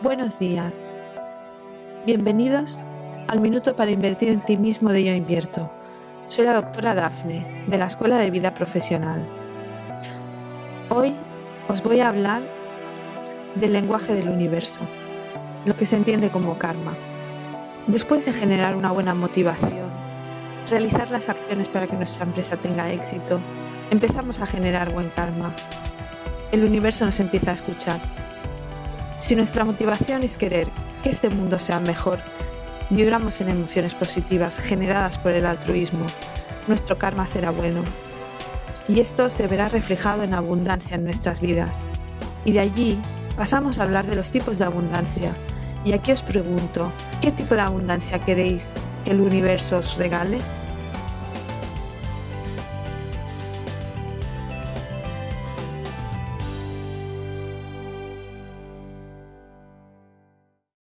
Buenos días. Bienvenidos al Minuto para Invertir en Ti mismo de Yo Invierto. Soy la doctora Dafne, de la Escuela de Vida Profesional. Hoy os voy a hablar del lenguaje del universo, lo que se entiende como karma. Después de generar una buena motivación, realizar las acciones para que nuestra empresa tenga éxito, empezamos a generar buen karma. El universo nos empieza a escuchar si nuestra motivación es querer que este mundo sea mejor, vibramos en emociones positivas generadas por el altruismo, nuestro karma será bueno. Y esto se verá reflejado en abundancia en nuestras vidas. Y de allí pasamos a hablar de los tipos de abundancia. Y aquí os pregunto, ¿qué tipo de abundancia queréis que el universo os regale?